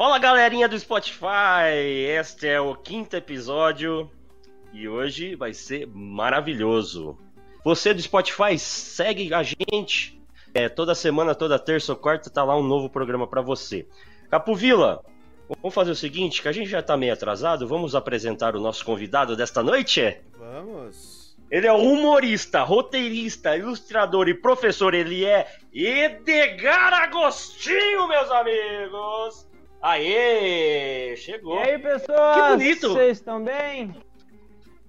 Fala galerinha do Spotify! Este é o quinto episódio e hoje vai ser maravilhoso. Você do Spotify, segue a gente. É, toda semana, toda terça ou quarta, tá lá um novo programa para você. Capovila, vamos fazer o seguinte, que a gente já tá meio atrasado, vamos apresentar o nosso convidado desta noite? Vamos. Ele é humorista, roteirista, ilustrador e professor. Ele é Edgar Agostinho, meus amigos! Aê! Chegou! E aí, pessoal? Que bonito! Vocês estão bem?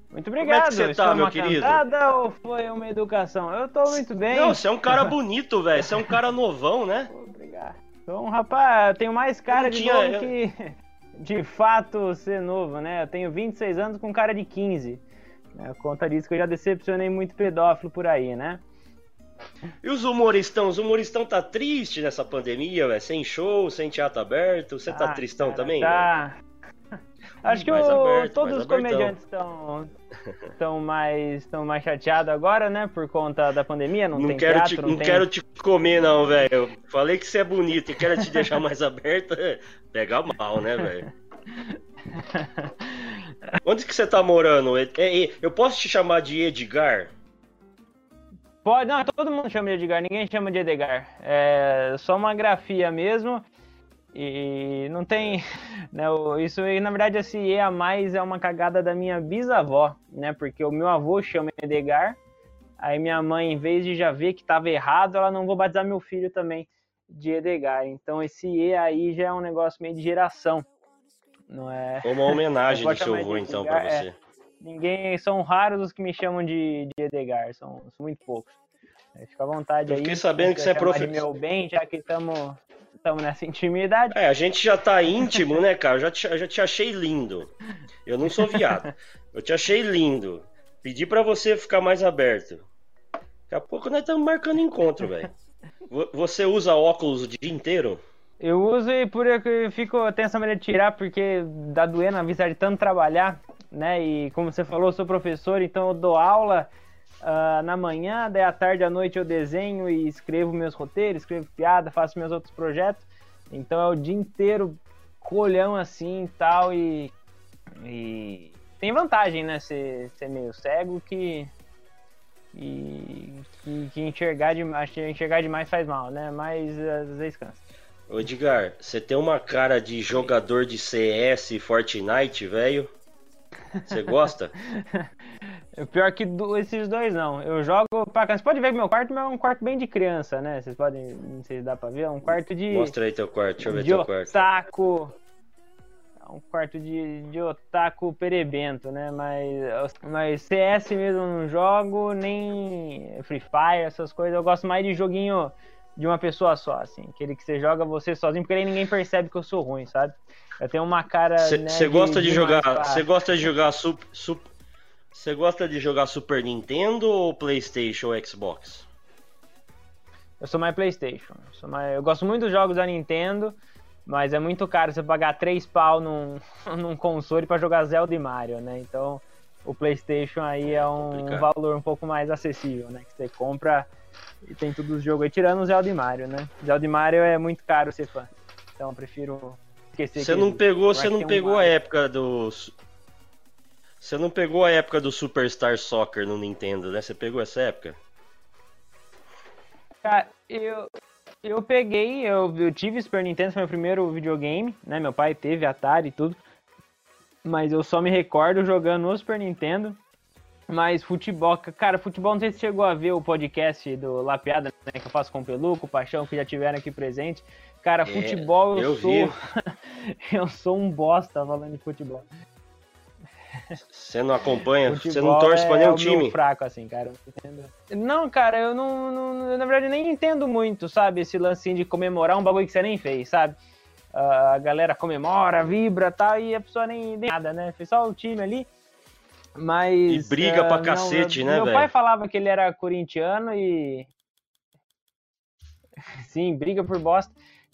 Muito obrigado. Como é que você tá, foi meu uma querido? cantada ou foi uma educação? Eu tô muito bem. Não, você é um cara bonito, velho. Você é um cara novão, né? Obrigado. Um rapaz, eu tenho mais cara de tinha- novo eu- que de fato ser novo, né? Eu tenho 26 anos com cara de 15. Né? Conta disso que eu já decepcionei muito pedófilo por aí, né? E os humoristão? Os humoristão tá triste nessa pandemia, velho? Sem show, sem teatro aberto. Você tá Ah, tristão cara, também? Tá. Acho que o- aberto, todos os abertão. comediantes estão estão mais estão mais chateados agora, né? Por conta da pandemia, não, Não, tem quero, teatro, te, não, não tem... quero te comer, não, velho. Falei que você é bonito e quero te deixar mais aberto. Pega mal, né, velho? Onde que você tá morando? É- é- eu posso te chamar de Edgar? Pode, não, todo mundo chama de Edgar, ninguém chama de Edgar. É só uma grafia mesmo. E não tem. Né, isso aí, na verdade, esse E a mais é uma cagada da minha bisavó, né? Porque o meu avô chama Edgar. Aí minha mãe, em vez de já ver que tava errado, ela não vou batizar meu filho também de Edgar. Então esse E aí já é um negócio meio de geração. Não é. Uma homenagem do seu avô, então, pra você. é. Ninguém. São raros os que me chamam de, de Edgar, são, são muito poucos. É, Fica à vontade Eu aí. fiquei sabendo que você é quiser chamar profe- de meu bem, já que estamos nessa intimidade. É, a gente já tá íntimo, né, cara? Eu já te, eu já te achei lindo. Eu não sou viado. Eu te achei lindo. Pedi pra você ficar mais aberto. Daqui a pouco nós estamos marcando encontro, velho. Vo- Você usa óculos o dia inteiro? Eu uso e por eu fico, eu tenho essa maneira de tirar porque dá doendo a vista de tanto trabalhar, né? E como você falou, eu sou professor, então eu dou aula ah, na manhã, daí à tarde à noite eu desenho e escrevo meus roteiros, escrevo piada, faço meus outros projetos. Então é o dia inteiro colhão assim e tal e, tem vantagem, né? Ser, ser meio cego que e que, que enxergar demais, enxergar demais faz mal, né? Mas às vezes cansa. Ô Edgar, você tem uma cara de jogador de CS e Fortnite, velho. Você gosta? Pior que do- esses dois não. Eu jogo pra cá. Você pode ver que meu quarto é um quarto bem de criança, né? Vocês podem. Não sei se dá pra ver. É um quarto de. Mostra aí teu quarto, deixa eu ver de teu quarto. otaku. É um quarto de, de otaku perebento, né? Mas, mas CS mesmo não jogo, nem Free Fire, essas coisas. Eu gosto mais de joguinho de uma pessoa só, assim. Aquele que você joga você sozinho, porque aí ninguém percebe que eu sou ruim, sabe? Eu tenho uma cara. Você né, gosta de, demais jogar? Você gosta de jogar sup, sup, Você gosta de jogar Super Nintendo ou PlayStation ou Xbox? Eu sou mais PlayStation. Eu, sou mais- eu gosto muito dos jogos da Nintendo, mas é muito caro você pagar 3 pau num, num console pra jogar Zelda e Mario, né? Então o PlayStation aí é um Complicado. valor um pouco mais acessível, né? Que você compra e tem todos os jogos aí, tirando o Zelda e Mario, né? Zelda e Mario é muito caro ser fã. Então eu prefiro esquecer Você não pegou, você não tem um pegou a época do Você não pegou a época do Superstar Soccer no Nintendo, né? Você pegou essa época? Cara, eu, eu peguei, eu, eu tive Super Nintendo, foi meu primeiro videogame, né? Meu pai teve Atari e tudo. Mas eu só me recordo jogando no Super Nintendo. Mas futebol, cara, futebol, não sei se você chegou a ver o podcast do Lapiada, né? Que eu faço com o Peluco, o Paixão, que já tiveram aqui presente. Cara, futebol eu, eu sou. eu sou um bosta falando de futebol. Você não acompanha, você não Futebol torce pra é nenhum o meu time. fraco, assim, cara. não cara, eu não, não- Na verdade, nem entendo muito, sabe? Esse lance de comemorar um bagulho que você nem fez, sabe? A galera comemora, vibra e tal, e a pessoa nem, nem nada, né? Fez só o time ali. Mas. E briga ah, pra não, cacete, meu- né, Meu velho? pai falava que ele era corintiano e. Sim, briga por bosta.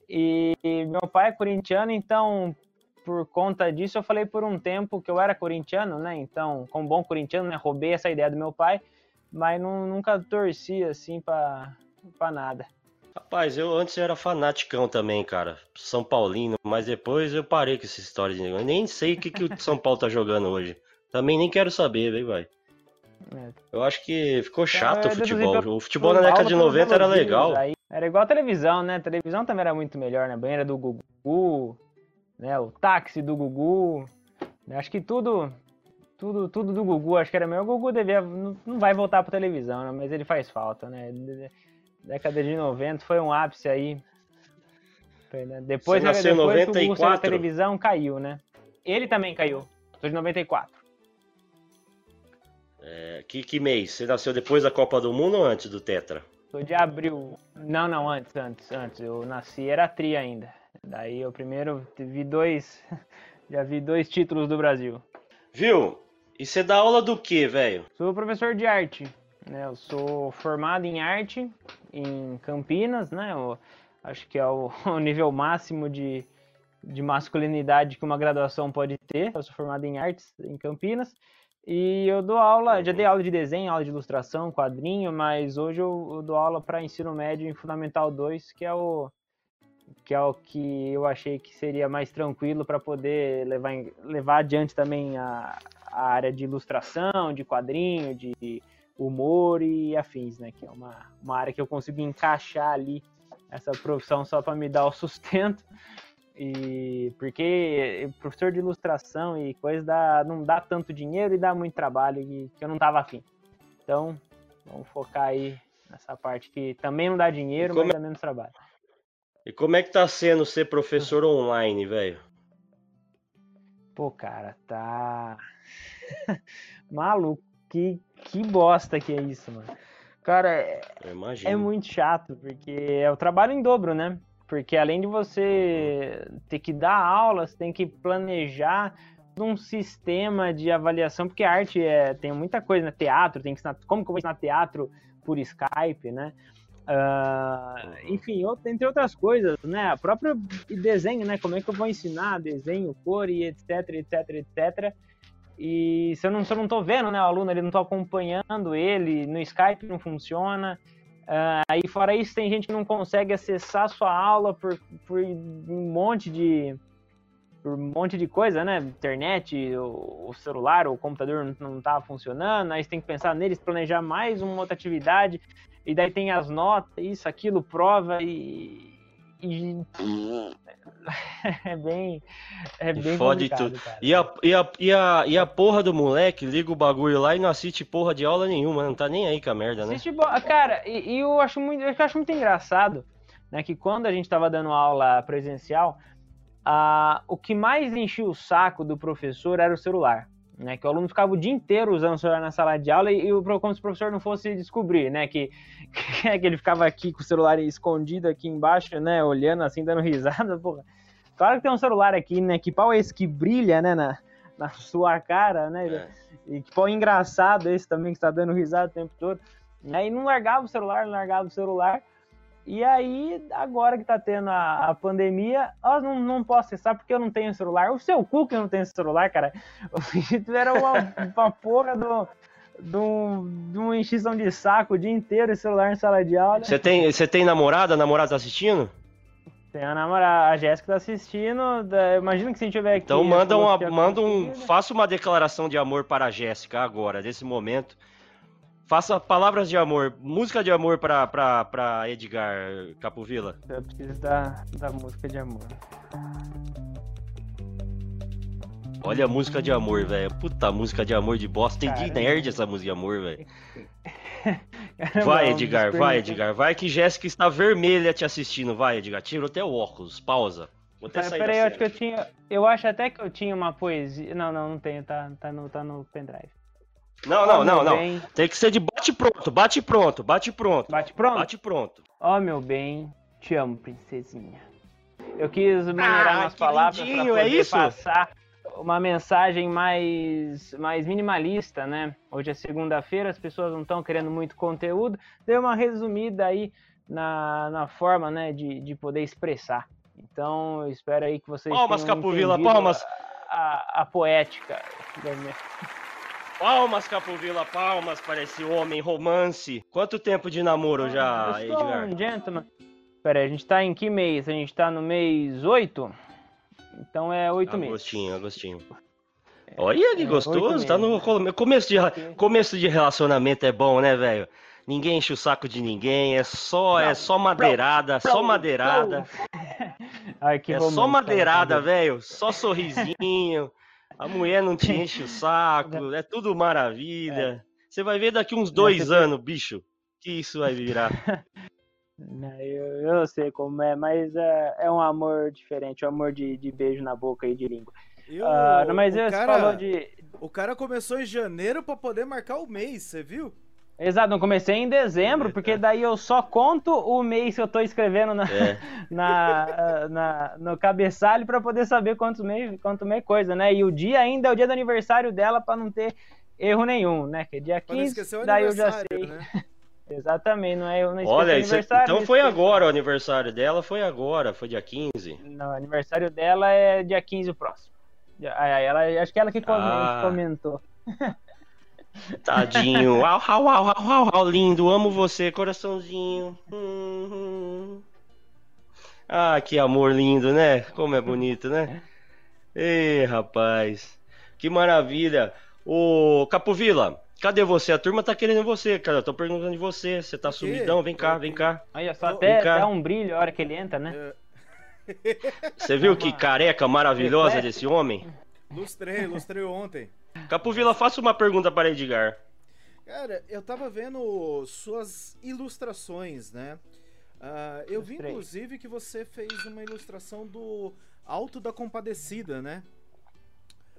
E meu pai é corintiano, então por conta disso eu falei por um tempo que eu era corintiano, né? Então, como bom corintiano, né, roubei essa ideia do meu pai, mas não- nunca torci assim pra, pra nada. Rapaz, eu antes era fanaticão também, cara. São Paulino, mas depois eu parei com essa história de negócio. Eu nem sei o que, que o São Paulo tá jogando hoje. Também nem quero saber, vem, vai. É. Eu acho que ficou chato é, o futebol. O futebol na década de 90 era legal. Aí, era igual a televisão, né? A televisão também era muito melhor, né? Banheira do Gugu, né? O táxi do Gugu. Acho que tudo, tudo, tudo do Gugu, acho que era melhor. O Gugu devia, não, não vai voltar pra televisão, né? Mas ele faz falta, né? Década de 90 foi um ápice aí. Né? Depois, Você nasceu depois 94? que o Gugu televisão caiu, né? Ele também caiu. Sou de 94. É, que, que mês? Você nasceu depois da Copa do Mundo ou antes do Tetra? Sou de abril. Não, não, antes, antes, antes. Eu nasci, era tri ainda. Daí eu primeiro vi dois. Já vi dois títulos do Brasil. Viu? E você dá aula do que, velho? Sou professor de arte. Né? Eu sou formado em arte em Campinas, né? Eu acho que é o, o nível máximo de, de masculinidade que uma graduação pode ter. Eu sou formado em artes em Campinas. E eu dou aula, já dei aula de desenho, aula de ilustração, quadrinho, mas hoje eu, eu dou aula para ensino médio em Fundamental 2, que é o que é o que eu achei que seria mais tranquilo para poder levar, levar adiante também a, a área de ilustração, de quadrinho, de humor e afins, né? Que é uma, uma área que eu consigo encaixar ali essa profissão só para me dar o sustento. E porque professor de ilustração e coisa dá, não dá tanto dinheiro e dá muito trabalho e que eu não tava afim. Então, vamos focar aí nessa parte que também não dá dinheiro, mas é dá menos trabalho. E como é que tá sendo ser professor online, velho? Pô, cara, tá maluco. Que, que bosta que é isso, mano. Cara, é muito chato, porque é o trabalho em dobro, né? Porque além de você ter que dar aulas, tem que planejar um sistema de avaliação, porque arte é, tem muita coisa, né? Teatro, tem que ensinar, como que eu vou ensinar teatro por Skype, né? Uh, enfim, entre outras coisas, né? A própria desenho, né? Como é que eu vou ensinar desenho, cor e etc, etc, etc. E se eu não, se eu não tô vendo, né? O aluno, ele não tô acompanhando ele, no Skype não funciona. Uh, aí fora isso, tem gente que não consegue acessar sua aula por, por um monte de por um monte de coisa, né? Internet, o, o celular, o computador não estava funcionando, aí você tem que pensar neles, planejar mais uma outra atividade, e daí tem as notas, isso, aquilo, prova, e, e é bem. É bem Fode tudo. E a, e, a, e, a, e a porra do moleque liga o bagulho lá e não assiste porra de aula nenhuma, não tá nem aí com a merda, né? Assiste, cara, e, e, eu, acho muito, eu acho muito engraçado, né? Que quando a gente tava dando aula presencial, a, o que mais enchia o saco do professor era o celular né? Que o aluno ficava o dia inteiro usando o celular na sala de aula e, e como se o professor não fosse descobrir, né? Que, que ele ficava aqui com o celular escondido aqui embaixo, né? Olhando assim, dando risada, porra. Claro que tem um celular aqui, né? Que pau é esse que brilha, né? Na, na sua cara, né? É. E que pau engraçado esse também que está dando risada o tempo todo. Aí não largava o celular, não largava o celular. E aí, agora que tá tendo a, a pandemia, eu não, não posso acessar porque eu não tenho celular. O seu cu que eu não tenho celular, cara. Era uma, uma porra do, do, de uma enchição de saco o dia inteiro e celular em sala de aula. Você tem, você tem namorada? A namorada tá assistindo? Tem a namorada, a Jéssica tá assistindo. Imagina que se a gente tiver aqui. Então manda, uma, manda um. Faça uma declaração de amor para a Jéssica agora, nesse momento. Faça palavras de amor, música de amor pra, pra, pra Edgar Capovilla. Eu preciso da, da música de amor. Olha a música de amor, velho. Puta música de amor de bosta. Tem de nerd essa música de amor, velho. Vai, Edgar, vai, Edgar. Vai que Jéssica está vermelha te assistindo. Vai, Edgar. Tira até o óculos. Pausa. Vou até sair Peraí, eu acho que eu tinha. Eu acho até que eu tinha uma poesia. Não, não, não tenho. Tá, tá, no, tá no pendrive. Não, não, não, não. Bem... Tem que ser de bate pronto, bate pronto, bate pronto. Bate pronto? Bate pronto. Ó, oh, meu bem, te amo, princesinha. Eu quis maneirar ah, palavras para é poder é passar uma mensagem mais, mais minimalista, né? Hoje é segunda-feira, as pessoas não estão querendo muito conteúdo. Deu uma resumida aí na, na forma, né, de, de poder expressar. Então, eu espero aí que vocês palmas, tenham Capovila, palmas. A, a, a poética. Palmas, Capovila, palmas para esse homem romance. Quanto tempo de namoro já, eu sou Edgar? um gentleman. Pera aí, a gente tá em que mês? A gente tá no mês 8? Então é 8 meses. Agostinho, Agostinho. Olha que é, gostoso, tá no começo de, começo de relacionamento é bom, né, velho? Ninguém enche o saco de ninguém, é só, é só madeirada, só madeirada. Ai, que É romântico, só madeirada, velho. Só sorrisinho. A mulher não te enche o saco. É tudo maravilha. Você vai ver daqui uns dois anos, bicho, que isso vai virar. Né, Eu, eu sei como é, mas é, é um amor diferente, um amor de, de beijo na boca e de língua. E o, Ah, não, mas o você cara, falou de. o cara começou em janeiro pra poder marcar o mês, você viu? Exato, não comecei em dezembro, É, porque é. daí eu só conto o mês que eu tô escrevendo na, É. na, na- no cabeçalho pra poder saber quantos mês, quanto mês coisa, né? E o dia ainda é o dia do aniversário dela pra não ter erro nenhum, né? Que é dia Pra não 15, esquecer o daí eu já sei. né? Exatamente, não é eu não esqueci Olha, isso- aniversário. então não foi agora o aniversário dela, foi agora, foi dia 15. Não, o aniversário dela é dia 15 o próximo. Aí ela, acho que ela que Ah. comentou. Tadinho. Au, au, au, au, au, au, lindo, amo você, coraçãozinho. Hum, hum. Ah, que amor lindo, né? Como é bonito, né? Ei, rapaz. Que maravilha. Ô, Capovila, cadê você? A turma tá querendo você, cara. Eu tô perguntando de você. Você tá sumidão? Vem cá, vem cá. Olha só, até vem cá. dá um brilho a hora que ele entra, né? Você viu que careca maravilhosa desse homem? lustrei, lustrei ontem. Capovila, faça uma pergunta para Edgar. Cara, eu tava vendo suas ilustrações, né? Ah, eu vi inclusive que você fez uma ilustração do Alto da Compadecida, né?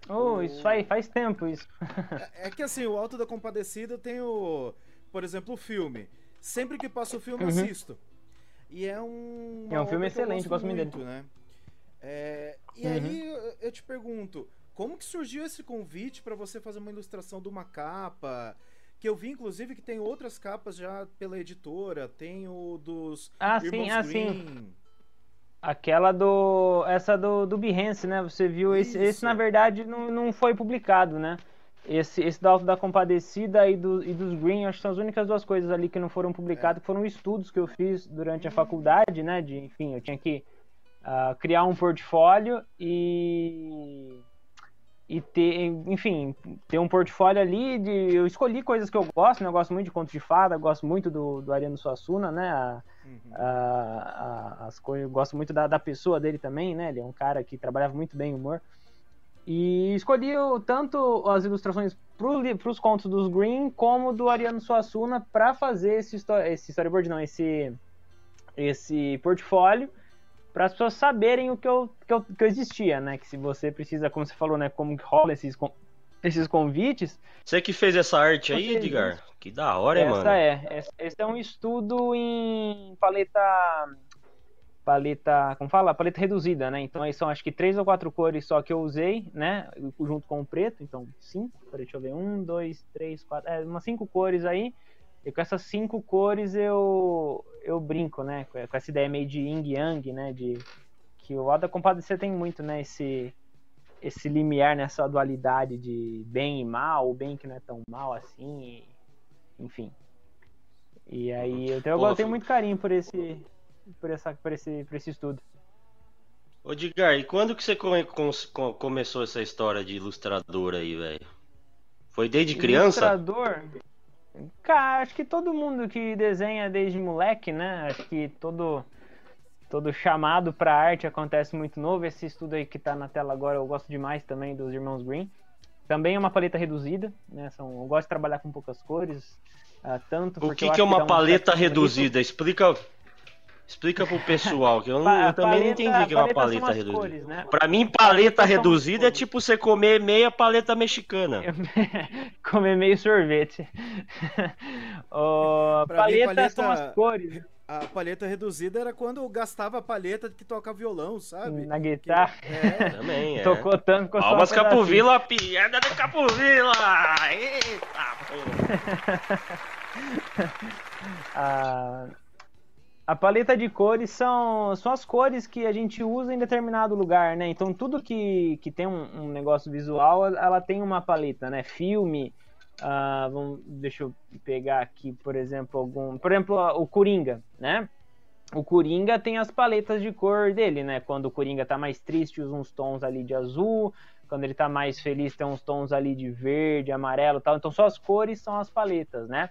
Oh, isso faz, faz tempo isso. É- É que assim, o Alto da Compadecida tem o. Por exemplo, o filme. Sempre que passa o filme, eu Uhum. assisto. E é um. É um filme excelente, gosto muito dele. né? É, e Uhum. aí eu te pergunto, como que surgiu esse convite pra você fazer uma ilustração de uma capa? Que eu vi, inclusive, que tem outras capas já pela editora, tem o dos Ah, sim, Irmãos ah, sim. Aquela do. Essa do, do Behance, né? Você viu? Esse, esse na verdade, não, não foi publicado, né? Esse, esse da Alto da Compadecida e, do, e dos Green, acho que são as únicas duas coisas ali que não foram publicadas, que foram estudos que eu fiz durante a faculdade, né? De, enfim, eu tinha que ah, criar um portfólio e. E ter, enfim, ter um portfólio ali de. Eu escolhi coisas que eu gosto, né? Eu gosto muito de conto de fada, gosto muito do, do Ariano Suassuna, né? A- Uhum. a- a- as coisas, eu gosto muito da, da pessoa dele também, né? Ele é um cara que trabalhava muito bem o humor. E escolhi tanto as ilustrações para os contos dos Green como do Ariano Suassuna para fazer esse, esse storyboard, não, esse, esse portfólio para as pessoas saberem o que eu, que, eu, que eu existia, né? Que se você precisa, como você falou, né? Como que rola esses, esses convites, Você que fez essa arte aí, Edgar? Que da hora, essa mano? é. Essa- Esse é um estudo em paleta. Paleta. Como fala? Paleta reduzida, né? Então aí são acho que três ou quatro cores só que eu usei, né? Junto com o preto. Então, cinco. Peraí, deixa eu ver. Um, dois, três, quatro. É, umas cinco cores aí. E com essas cinco cores eu, eu brinco, né? Com com essa ideia meio de yin yang, né? De que o Alda Compadecida tem muito, né? Esse, esse limiar nessa dualidade de bem e mal, o bem que não é tão mal assim, e- enfim. E aí eu tenho, eu tenho muito carinho por esse, por essa, por esse, por esse estudo. Ô, Edgar, e quando que você come- cons- co- começou essa história de ilustrador aí, velho? Foi desde criança? Ilustrador, cara, acho que todo mundo que desenha desde moleque, né? Acho que todo todo chamado para arte acontece muito novo. Esse estudo aí que tá na tela agora eu gosto demais também dos irmãos Green. Também é uma paleta reduzida, né? São, eu gosto de trabalhar com poucas cores, ah, tanto O que, que é uma um paleta bonito. reduzida? Explica, explica pro pessoal, que eu, não- eu também não paleta- entendi o que é uma paleta paleta reduzida. cores, né? Pra mim, paleta Paleta são reduzida é tipo você comer meia paleta mexicana. Comer meio sorvete. Ô, Pra mim, paleta, paleta- são as cores A paleta reduzida era quando eu gastava a paleta que toca violão, sabe? na guitarra. É, Também, é. Tocou tanto, um Palmas pedacinho. Capovila, piada do Capovila! Eita, porra. a, a paleta de cores são, são as cores que a gente usa em determinado lugar, né? Então tudo que, que tem um, um negócio visual, ela tem uma paleta, né? Filme, ah, vamos, deixa eu pegar aqui, por exemplo, algum, por exemplo, o Coringa, né? o Coringa tem as paletas de cor dele, né? Quando o Coringa tá mais triste, usa uns tons ali de azul. Quando ele tá mais feliz, tem uns tons ali de verde, amarelo tal. Então só as cores são as paletas, né?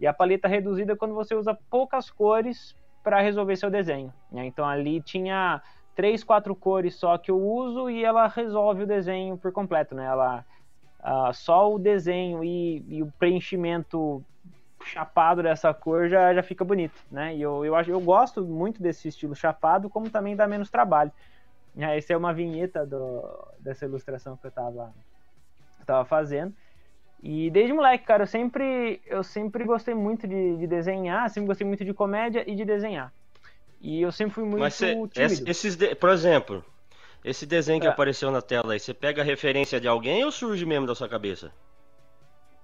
E a paleta reduzida é quando você usa poucas cores para resolver seu desenho. Né? Então ali tinha três, quatro cores só que eu uso e ela resolve o desenho por completo, né? Ela uh, só o desenho e, e, o preenchimento chapado dessa cor já, já fica bonito, né? E eu, eu, acho, eu gosto muito desse estilo chapado, como também dá menos trabalho. Uh, essa é uma vinheta do, dessa ilustração que eu estava tava fazendo. E desde moleque, cara, eu sempre, eu sempre gostei muito de, de desenhar, sempre gostei muito de comédia e de desenhar. E eu sempre fui muito Mas cê, tímido. Esses de, por exemplo, esse desenho que é. apareceu na tela aí, você pega a referência de alguém ou surge mesmo da sua cabeça?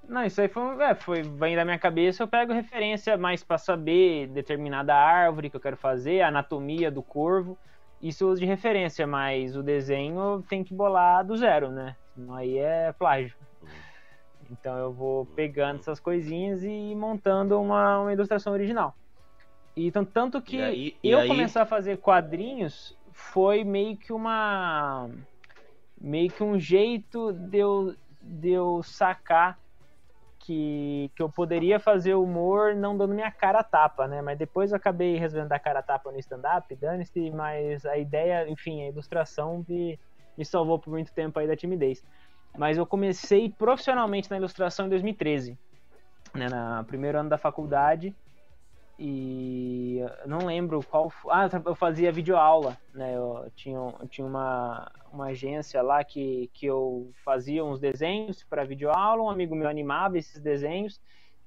Não, isso aí foi, é, foi vem da minha cabeça, eu pego referência mais para saber determinada árvore que eu quero fazer, a anatomia do corvo. Isso eu uso de referência, mas o desenho tem que bolar do zero, né? Senão aí é plágio. Então eu vou pegando essas coisinhas e montando uma, uma ilustração original. Então, tanto que aí, eu aí... começar a fazer quadrinhos foi meio que uma. meio que um jeito de eu, de eu sacar que, que eu poderia fazer humor não dando minha cara a tapa, né? Mas depois eu acabei resolvendo dar cara a tapa no stand-up, dane-se, mas a ideia, enfim, a ilustração me, me salvou por muito tempo aí da timidez. Mas eu comecei profissionalmente na ilustração em 2013, né? No primeiro ano da faculdade e não lembro qual. Ah, eu fazia videoaula, né? Eu tinha, eu tinha uma, uma agência lá que, que eu fazia uns desenhos para videoaula, um amigo meu animava esses desenhos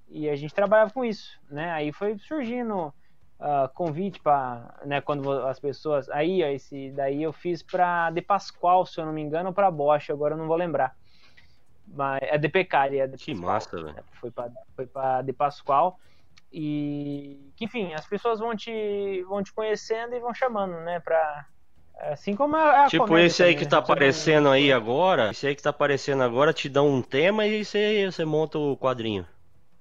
e a gente trabalhava com isso, né? Aí foi surgindo uh, convite para, né? Quando as pessoas, aí ó, esse daí eu fiz para De Pascoal, se eu não me engano, ou para Bosch, agora eu não vou lembrar. Mas é de Pecari, é de Que Pascoal, massa, velho. Foi para foi para De Pascoal. E que, enfim, as pessoas vão te, vão te conhecendo e vão chamando, né? Pra, assim como a, a Tipo esse aí que né? tá aparecendo aí agora, esse aí que tá aparecendo agora te dá um tema e você, você monta o quadrinho.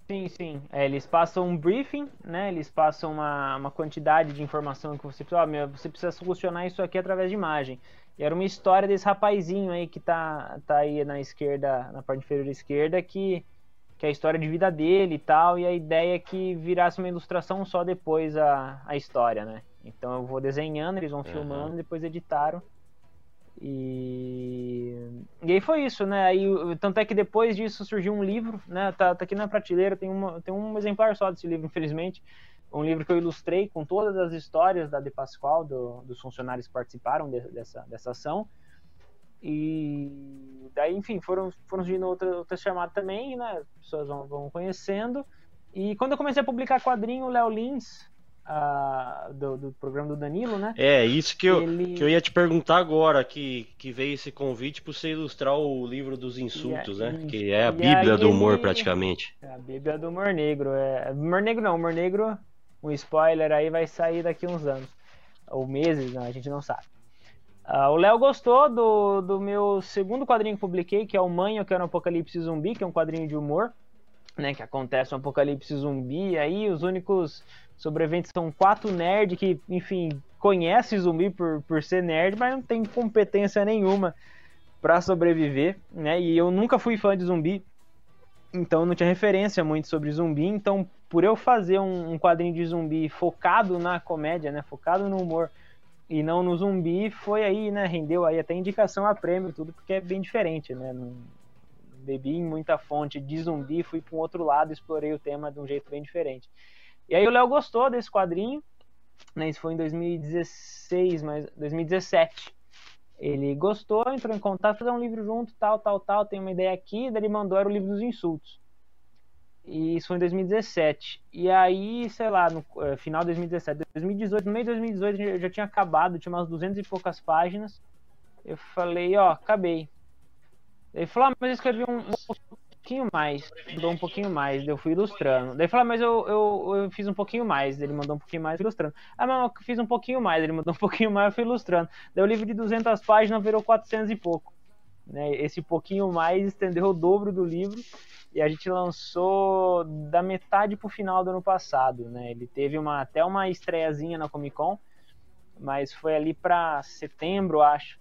Sim, sim. É, eles passam um briefing, né? Eles passam uma, uma quantidade de informação que você precisa. Oh, você precisa solucionar isso aqui através de imagem. E era uma história desse rapazinho aí que tá, tá aí na esquerda, na parte inferior esquerda, que que é a história de vida dele e tal, e a ideia é que virasse uma ilustração só depois a, a história, né? Então eu vou desenhando, eles vão uhum. filmando, depois editaram. E... e aí foi isso, né? Aí, tanto é que depois disso surgiu um livro, né? Tá, tá aqui na prateleira, tem, uma, tem um exemplar só desse livro, infelizmente. Um livro que eu ilustrei com todas as histórias da De Pascoal, do, dos funcionários que participaram de, dessa, dessa ação. E daí, enfim, foram, foram surgindo outras, outras chamadas também, né? As pessoas vão, vão conhecendo. E quando eu comecei a publicar quadrinho, o Léo Lins, uh, do, do, programa do Danilo, né? É, isso que eu, ele... que eu ia te perguntar agora, que, que veio esse convite para você ilustrar o livro dos insultos, é, né? Que é a Bíblia do humor, ele... praticamente. É a Bíblia do humor negro. É... Humor negro não, humor negro, um spoiler aí vai sair daqui uns anos. Ou meses, a gente não sabe. Uh, o Léo gostou do, do meu segundo quadrinho que publiquei, que é o Manho, que era um Apocalipse Zumbi, que é um quadrinho de humor, né? Que acontece um Apocalipse Zumbi, e aí os únicos sobreviventes são quatro nerds que, enfim, conhecem zumbi por, por ser nerd, mas não tem competência nenhuma para sobreviver, né? E eu nunca fui fã de zumbi, então não tinha referência muito sobre zumbi, então por eu fazer um, um quadrinho de zumbi focado na comédia, né? Focado no humor e não no zumbi, foi aí, né? Rendeu aí até indicação a prêmio tudo, porque é bem diferente, né? Não, bebi muita fonte de zumbi, fui para um outro lado, explorei o tema de um jeito bem diferente. E aí o Léo gostou desse quadrinho, né? Isso foi em 2016, mas 2017. Ele gostou, entrou em contato, fazer um livro junto, tal, tal, tal, tem uma ideia aqui, daí ele mandou era o livro dos insultos. E isso foi em 2017. E aí, sei lá, no é, final de 2017, 2018, no meio de 2018 eu já tinha acabado, tinha umas 200 e poucas páginas. Eu falei, ó, acabei. Ele falou, ah, mas eu escrevi um, um pouquinho mais, mandou um pouquinho mais, eu fui ilustrando. Daí falou, ah, mas eu, eu, eu fiz um pouquinho mais, ele mandou um pouquinho mais, ilustrando. Ah, mas eu fiz um pouquinho mais, ele mandou um pouquinho mais, eu fui ilustrando. Daí o livro de 200 páginas virou 400 e pouco. né? Esse pouquinho mais estendeu o dobro do livro e a gente lançou da metade para o final do ano passado, né? Ele teve uma, até uma estreiazinha na Comic Con, mas foi ali para setembro, acho,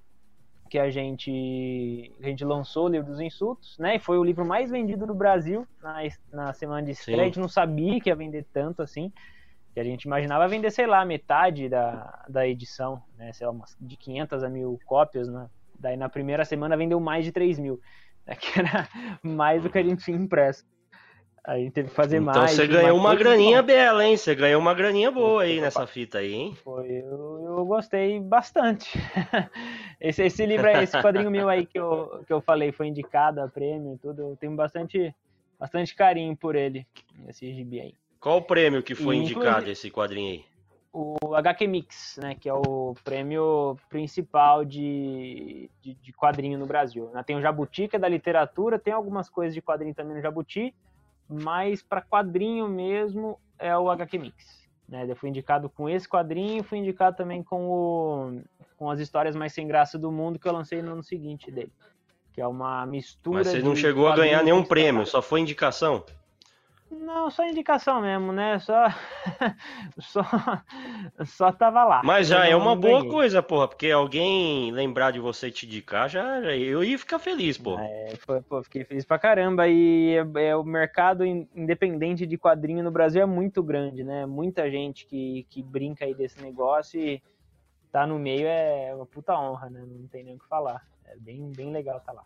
que a gente, a gente lançou o livro dos insultos, né? E foi o livro mais vendido no Brasil na, na semana de estreia. A gente não sabia que ia vender tanto assim. Que a gente imaginava vender, sei lá, metade da, da edição, né? Sei lá, umas de 500 a mil cópias, né? Daí na primeira semana vendeu mais de 3 mil, né? que era mais do que a gente tinha impresso. A gente teve que fazer então mais. Então você ganhou uma graninha bom. bela, hein? Você ganhou uma graninha boa aí nessa fita aí, hein? Foi, eu, eu gostei bastante. esse, esse livro aí, esse quadrinho meu aí que eu, que eu falei, foi indicado a prêmio e tudo. Eu tenho bastante, bastante carinho por ele, esse gibi aí. Qual o prêmio que foi e, indicado esse quadrinho aí? O HQ Mix, né? Que é o prêmio principal de, de, de quadrinho no Brasil. Tem o Jabuti, que é da literatura, tem algumas coisas de quadrinho também no Jabuti mas para quadrinho mesmo é o HQ Mix. Né? Eu fui indicado com esse quadrinho, fui indicado também com, o, com as histórias mais sem graça do mundo que eu lancei no ano seguinte dele. Que é uma mistura. Mas você não chegou a ganhar nenhum prêmio, só foi indicação? Não, só indicação mesmo, né? Só, só, só tava lá. Mas já é uma boa ganhei. coisa, porra, porque alguém lembrar de você te indicar, já eu ia ficar feliz, porra. É, pô, fiquei feliz pra caramba. E é, é, o mercado independente de quadrinho no Brasil é muito grande, né? Muita gente que, que brinca aí desse negócio e tá no meio é uma puta honra, né? Não tem nem o que falar. É bem, bem legal tá lá.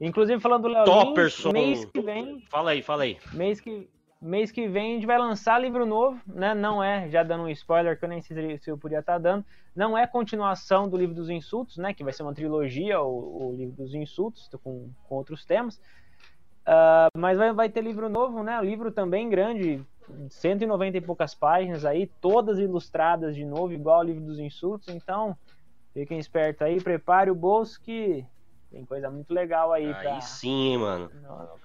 Inclusive, falando do Léo Topperson. mês que vem. Fala aí, fala aí. Mês que, mês que vem a gente vai lançar livro novo, né? Não é, já dando um spoiler que eu nem sei se eu podia estar dando, não é continuação do livro dos insultos, né? Que vai ser uma trilogia, o, o livro dos insultos, com, com outros temas. Uh, mas vai, vai ter livro novo, né? O livro também grande, 190 e poucas páginas aí, todas ilustradas de novo, igual o livro dos insultos. Então, fiquem espertos aí, prepare o bolso que tem coisa muito legal aí. Aí pra... sim, mano. Não, não,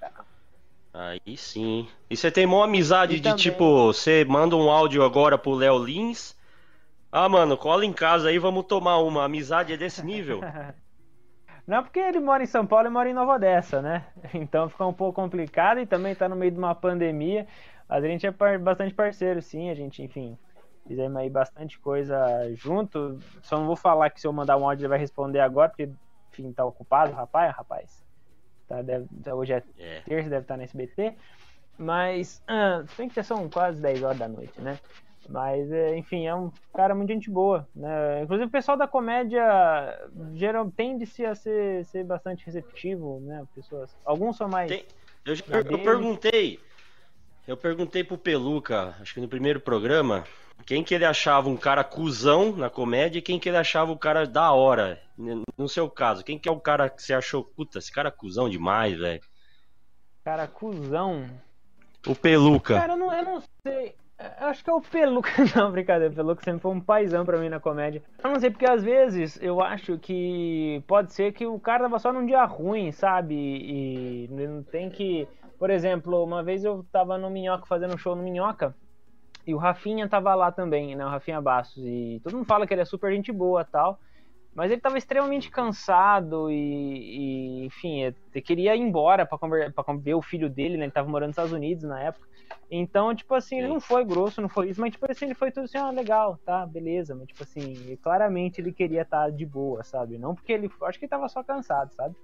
Aí sim. E você tem uma amizade e de também... tipo, você manda um áudio agora pro Léo Lins. Ah, mano, cola em casa aí, vamos tomar uma. A amizade é desse nível. Não, porque ele mora em São Paulo e mora em Nova Odessa, né? Então fica um pouco complicado e também tá no meio de uma pandemia. A gente é bastante parceiro, sim. A gente, enfim, fizemos aí bastante coisa junto. Só não vou falar que se eu mandar um áudio ele vai responder agora, porque enfim, tá ocupado, rapaz, rapaz. Tá, deve, hoje é, é. terça, deve estar tá no SBT. Mas, ah, tem que são quase 10 horas da noite, né? Mas, é, enfim, é um cara muito gente boa, né? Inclusive o pessoal da comédia geral, tende-se a ser, ser bastante receptivo, né? Pessoas, alguns são mais... Tem, eu, eu perguntei, eu perguntei pro Peluca, acho que no primeiro programa, quem que ele achava um cara cuzão na comédia e quem que ele achava o cara da hora. No seu caso, quem que é o cara que você achou, puta, esse cara é cuzão demais, velho? Cara, cuzão. O Peluca. Cara, eu não, eu não sei. Eu acho que é o Peluca. Não, brincadeira. O Peluca sempre foi um paizão pra mim na comédia. Eu não sei, porque às vezes eu acho que pode ser que o cara tava só num dia ruim, sabe? E não tem que. Por exemplo, uma vez eu tava no Minhoca fazendo um show no Minhoca. E o Rafinha tava lá também, né? O Rafinha Bastos. E todo mundo fala que ele é super gente boa tal. Mas ele tava extremamente cansado e, e enfim, ele queria ir embora para ver o filho dele, né? Ele tava morando nos Estados Unidos na época. Então, tipo assim, ele não foi grosso, não foi isso, mas tipo assim, ele foi tudo assim, ah, legal, tá, beleza. Mas tipo assim, claramente ele queria estar tá de boa, sabe? Não porque ele. Acho que ele tava só cansado, sabe?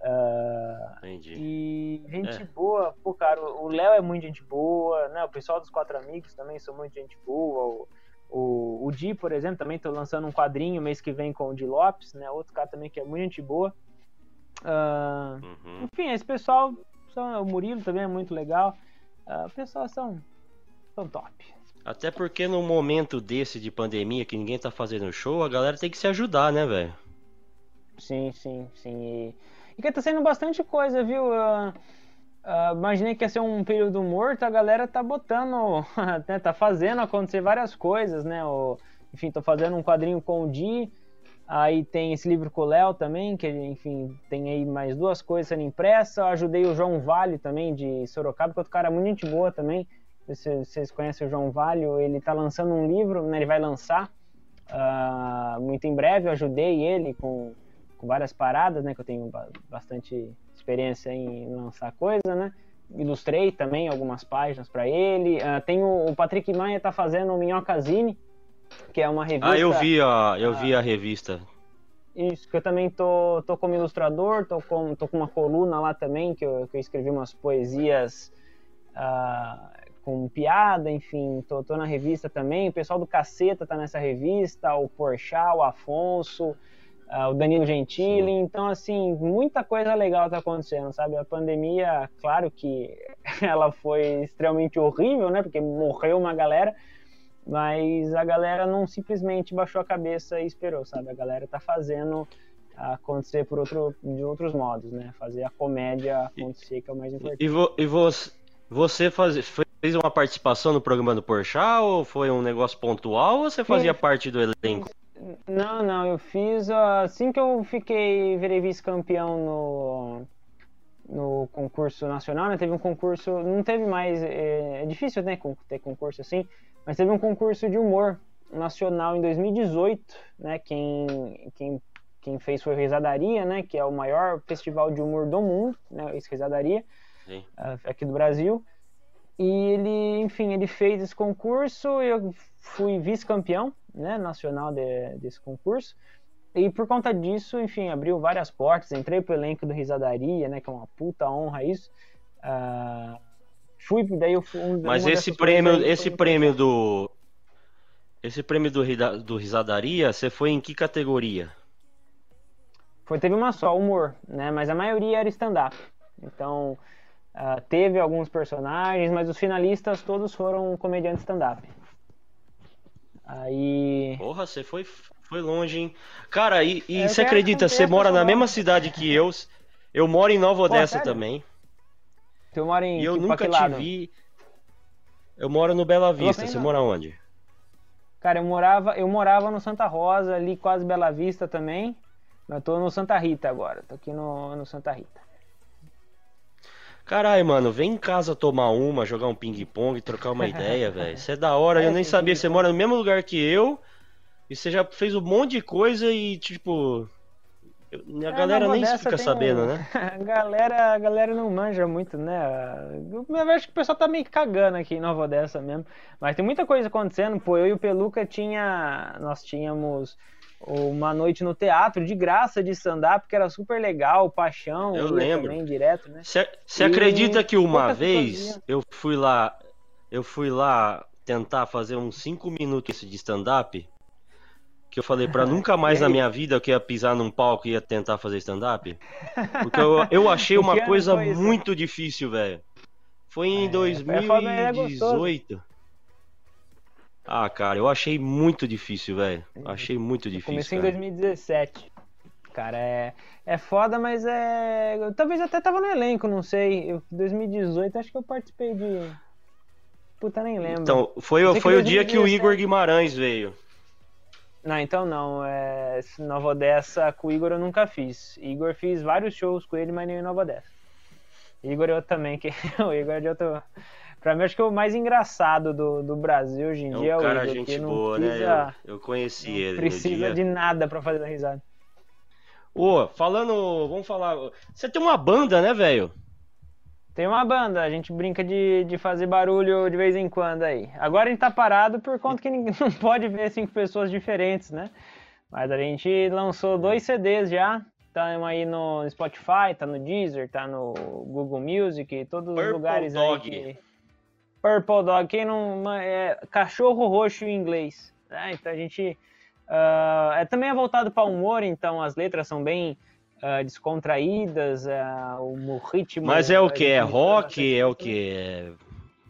Uh, Entendi. E gente é. boa, pô, cara, o Léo é muito gente boa, né? O pessoal dos Quatro Amigos também são muito gente boa. O, o, o Di, por exemplo, também tô lançando um quadrinho mês que vem com o Di Lopes, né? Outro cara também que é muito gente boa. Uh, uhum. Enfim, esse pessoal, são, o Murilo também é muito legal. Uh, o pessoal são, são top. Até porque no momento desse de pandemia que ninguém tá fazendo show, a galera tem que se ajudar, né, velho? Sim, sim, sim. E e que tá sendo bastante coisa, viu? Uh, uh, imaginei que ia ser um período morto, a galera tá botando, né, tá fazendo acontecer várias coisas, né? O, enfim, tô fazendo um quadrinho com o Di, aí tem esse livro com o Léo também, que enfim, tem aí mais duas coisas sendo impressas. Eu ajudei o João Vale também, de Sorocaba, que é outro cara muito gente boa também. Se vocês conhecem o João Vale, ele tá lançando um livro, né, ele vai lançar uh, muito em breve. Eu ajudei ele com com várias paradas, né? Que eu tenho bastante experiência em lançar coisa, né? Ilustrei também algumas páginas para ele. Uh, tem o, o, Patrick Maia tá fazendo o Minhocazine, que é uma revista. Ah, eu vi a, eu vi a revista. Isso, que eu também tô, tô como ilustrador, tô com, tô com uma coluna lá também, que eu, que eu escrevi umas poesias uh, com piada, enfim, tô, tô na revista também. O pessoal do Caceta tá nessa revista, o Porchat, o Afonso, o Danilo Gentili. Sim. Então, assim, muita coisa legal tá acontecendo, sabe? A pandemia, claro que ela foi extremamente horrível, né? Porque morreu uma galera mas a galera não simplesmente baixou a cabeça e esperou, sabe? A galera tá fazendo acontecer por outro, de outros modos, né? Fazer a comédia acontecer, que é o mais importante. E, vo, e você, você faz, fez uma participação no programa do Porchat ou foi um negócio pontual ou você fazia Sim. parte do elenco? Não, não, eu fiz assim que eu fiquei, virei vice-campeão no no concurso nacional, né? Teve um concurso, não teve mais, é, é difícil, né, ter concurso assim, mas teve um concurso de humor nacional em 2018, né? Quem, quem, quem fez foi Risadaria, né? Que é o maior festival de humor do mundo, né? Esse Risadaria, Sim. aqui do Brasil. E ele, enfim, ele fez esse concurso, eu fui vice-campeão, né? Nacional de, desse concurso. E por conta disso, enfim, abriu várias portas. Entrei pro elenco do Risadaria, né? Que é uma puta honra isso. Uh, fui, daí eu fui um, Mas esse prêmio, esse prêmio do esse prêmio do, do Risadaria, você foi em que categoria? Foi, teve uma só, humor, né? Mas a maioria era stand-up. Então, uh, teve alguns personagens, mas os finalistas todos foram comediantes stand-up. Aí. Porra, você foi, foi longe, hein? Cara, e, e você acredita, você mora na mesma cidade que eu. Eu moro em Nova Odessa Pô, também. Tu mora em E eu nunca te vi. Eu moro no Bela Vista. Você mora onde? Cara, eu morava, eu morava no Santa Rosa, ali quase Bela Vista também. Mas eu tô no Santa Rita agora. Tô aqui no, no Santa Rita. Caralho, mano, vem em casa tomar uma, jogar um ping-pong, trocar uma ideia, velho. Isso é da hora. É, eu nem sabia. Você mora no mesmo lugar que eu. E você já fez um monte de coisa e, tipo, a é, galera nem fica sabendo, um... né? a, galera, a galera não manja muito, né? Eu acho que o pessoal tá meio cagando aqui em Nova Odessa mesmo. Mas tem muita coisa acontecendo. Pô, eu e o Peluca tinha. Nós tínhamos uma noite no teatro de graça de stand-up, que era super legal, paixão. Eu lembro. Também, direto, né? Você acredita que uma vez eu fui lá. Eu fui lá tentar fazer uns 5 minutos de stand-up que eu falei para nunca mais na minha vida que ia pisar num palco e ia tentar fazer stand-up? Porque eu, eu achei uma coisa muito difícil, velho. Foi em é, 2018. Ah, cara, eu achei muito difícil, velho. Achei muito difícil. Comecei cara. em 2017. Cara, é, é foda, mas é. Talvez até tava no elenco, não sei. Eu, 2018 acho que eu participei de. Puta, nem lembro. Então, foi, foi o dia que o Igor Guimarães veio. Não, então não. É, Nova Odessa com o Igor eu nunca fiz. Igor fiz vários shows com ele, mas nem em Nova Odessa. Igor eu também, que o Igor é de outro. Pra mim, acho que é o mais engraçado do, do Brasil hoje em é dia. É um cara, Igor, gente boa, né? precisa, né? Eu, eu conheci ele. Não precisa de nada pra fazer a risada. Ô, falando. Vamos falar. Você tem uma banda, né, velho? Tem uma banda, a gente brinca de, de fazer barulho de vez em quando aí. Agora a gente tá parado por conta que ninguém não pode ver cinco pessoas diferentes, né? Mas a gente lançou dois CDs já. Estamos aí no Spotify, tá no Deezer, tá no Google Music, todos Purple os lugares Dog. aí. Que... Purple Dog, quem não. É cachorro roxo em inglês. Né? Então a gente. Uh, é, também é voltado para humor, então as letras são bem uh, descontraídas, uh, o ritmo. Mas é o que? É rock? É o que?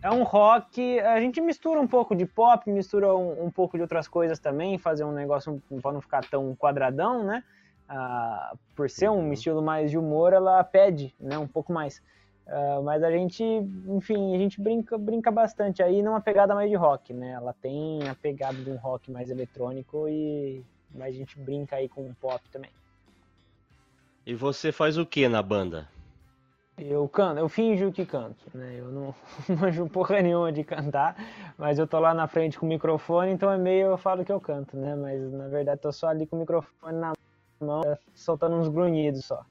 É um rock. A gente mistura um pouco de pop, mistura um, um pouco de outras coisas também, fazer um negócio para não ficar tão quadradão, né? Uh, por ser um uhum. estilo mais de humor, ela pede, né? Um pouco mais. Uh, mas a gente, enfim, a gente brinca, brinca bastante aí numa pegada mais de rock, né? Ela tem a pegada de um rock mais eletrônico e mas a gente brinca aí com um pop também. E você faz o que na banda? Eu canto, eu finjo que canto, né? Eu não manjo porra nenhuma de cantar, mas eu tô lá na frente com o microfone, então é meio eu falo que eu canto, né? Mas na verdade tô só ali com o microfone na mão, soltando uns grunhidos só.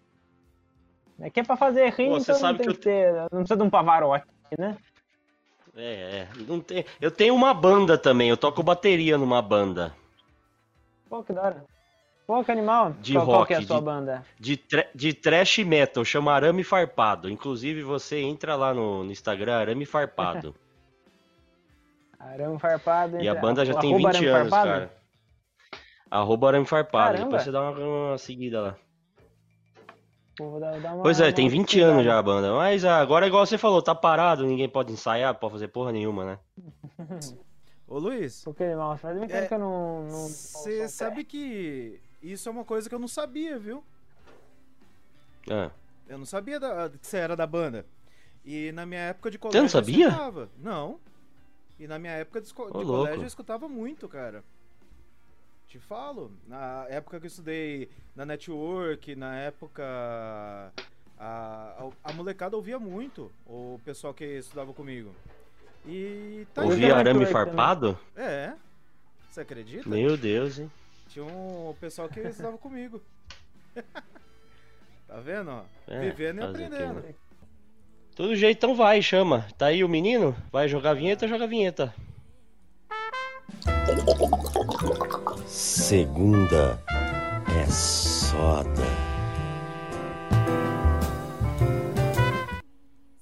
É que é pra fazer rir, Pô, então sabe não tem que que, ter, não precisa de um pavarote, né? É, é. Não tem... Eu tenho uma banda também, eu toco bateria numa banda. Pô, que da hora. Pô, que animal. De qual, qual que é a rock, sua de- banda? De, tre- de trash metal, chama Arame Farpado. Inclusive, você entra lá no, no Instagram, Arame Farpado. Arame Farpado. e a banda já tem arroba 20 Arame anos, Farpado? cara. Arroba Arame Farpado. Caramba. Depois você dá uma, uma seguida lá. Uma- Pois é, tem uma 20 pesquisada. anos já a banda. Mas ah, agora, igual você falou, tá parado, ninguém pode ensaiar, pode fazer porra nenhuma, né? Ô Luiz, Pô, que animal. Faz muito tempo É, que eu não. você sabe que isso é uma coisa que eu não sabia, viu? Ah. Eu não sabia da, que você era da banda. E na minha época de colégio. não sabia? Eu escutava. Não. E na minha época de, de colégio eu escutava muito, cara. Te falo. Na época que eu estudei na network, na época. A, a, a molecada ouvia muito o pessoal que estudava comigo. E tá. Ouvia também Arame também. Farpado? É. Você acredita? Meu Deus, hein? Tinha um pessoal que estudava comigo. tá vendo? ó? É, Vivendo e aprendendo. né? Todo jeito, então vai, chama. Tá aí o menino? Vai jogar vinheta, joga vinheta. Segunda é soda.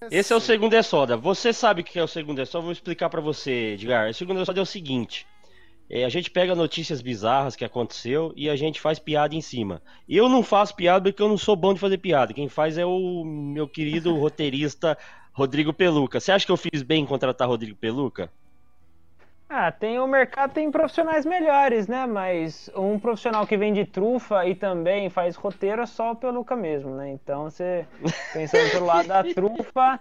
Esse é o segundo é soda. Você sabe o que é o segundo é soda? Vou explicar pra você, Edgar. O segundo é soda é o seguinte: é, a gente pega notícias bizarras que aconteceu e a gente faz piada em cima. Eu não faço piada porque eu não sou bom de fazer piada. Quem faz é o meu querido roteirista Rodrigo Peluca. Você acha que eu fiz bem em contratar Rodrigo Peluca? Ah, tem o mercado tem profissionais melhores, né? Mas um profissional que vende trufa e também faz roteiro é só o Peluca mesmo, né? Então você, pensando pelo lado da trufa,